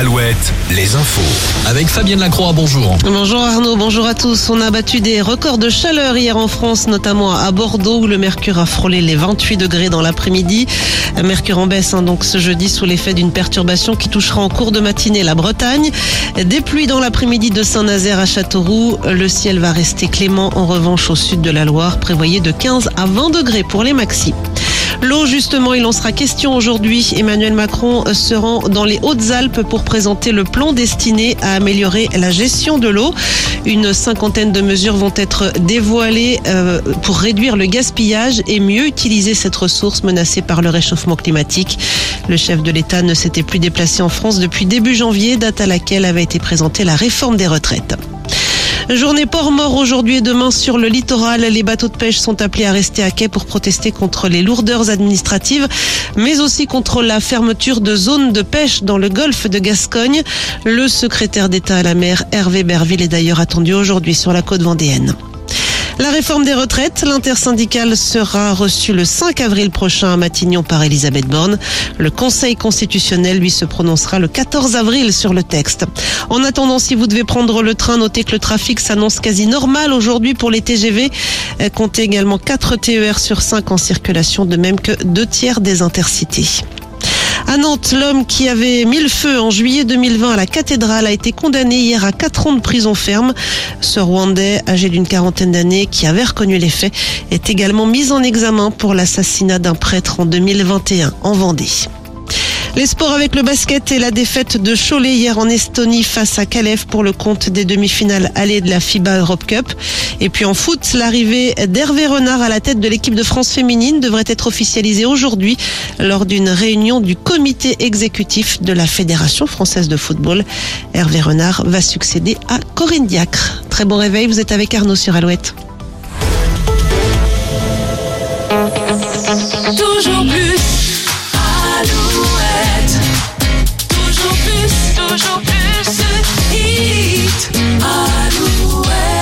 Alouette, les infos. Avec Fabienne Lacroix, bonjour. Bonjour Arnaud, bonjour à tous. On a battu des records de chaleur hier en France, notamment à Bordeaux où le mercure a frôlé les 28 degrés dans l'après-midi. Mercure en baisse hein, donc ce jeudi sous l'effet d'une perturbation qui touchera en cours de matinée la Bretagne. Des pluies dans l'après-midi de Saint-Nazaire à Châteauroux. Le ciel va rester clément en revanche au sud de la Loire, prévoyé de 15 à 20 degrés pour les maxis. L'eau, justement, il en sera question aujourd'hui. Emmanuel Macron se rend dans les Hautes-Alpes pour présenter le plan destiné à améliorer la gestion de l'eau. Une cinquantaine de mesures vont être dévoilées euh, pour réduire le gaspillage et mieux utiliser cette ressource menacée par le réchauffement climatique. Le chef de l'État ne s'était plus déplacé en France depuis début janvier, date à laquelle avait été présentée la réforme des retraites. Journée port mort aujourd'hui et demain sur le littoral. Les bateaux de pêche sont appelés à rester à quai pour protester contre les lourdeurs administratives, mais aussi contre la fermeture de zones de pêche dans le golfe de Gascogne. Le secrétaire d'État à la mer, Hervé Berville, est d'ailleurs attendu aujourd'hui sur la côte vendéenne. La réforme des retraites, l'intersyndicale sera reçue le 5 avril prochain à Matignon par Elisabeth Borne. Le Conseil constitutionnel, lui, se prononcera le 14 avril sur le texte. En attendant, si vous devez prendre le train, notez que le trafic s'annonce quasi normal aujourd'hui pour les TGV. Comptez également 4 TER sur 5 en circulation, de même que deux tiers des intercités. À Nantes, l'homme qui avait mis le feu en juillet 2020 à la cathédrale a été condamné hier à 4 ans de prison ferme. Ce Rwandais, âgé d'une quarantaine d'années, qui avait reconnu les faits, est également mis en examen pour l'assassinat d'un prêtre en 2021 en Vendée. Les sports avec le basket et la défaite de Cholet hier en Estonie face à Calais pour le compte des demi-finales allées de la FIBA Europe Cup. Et puis en foot, l'arrivée d'Hervé Renard à la tête de l'équipe de France féminine devrait être officialisée aujourd'hui lors d'une réunion du comité exécutif de la Fédération française de football. Hervé Renard va succéder à Corinne Diacre. Très bon réveil, vous êtes avec Arnaud sur Alouette.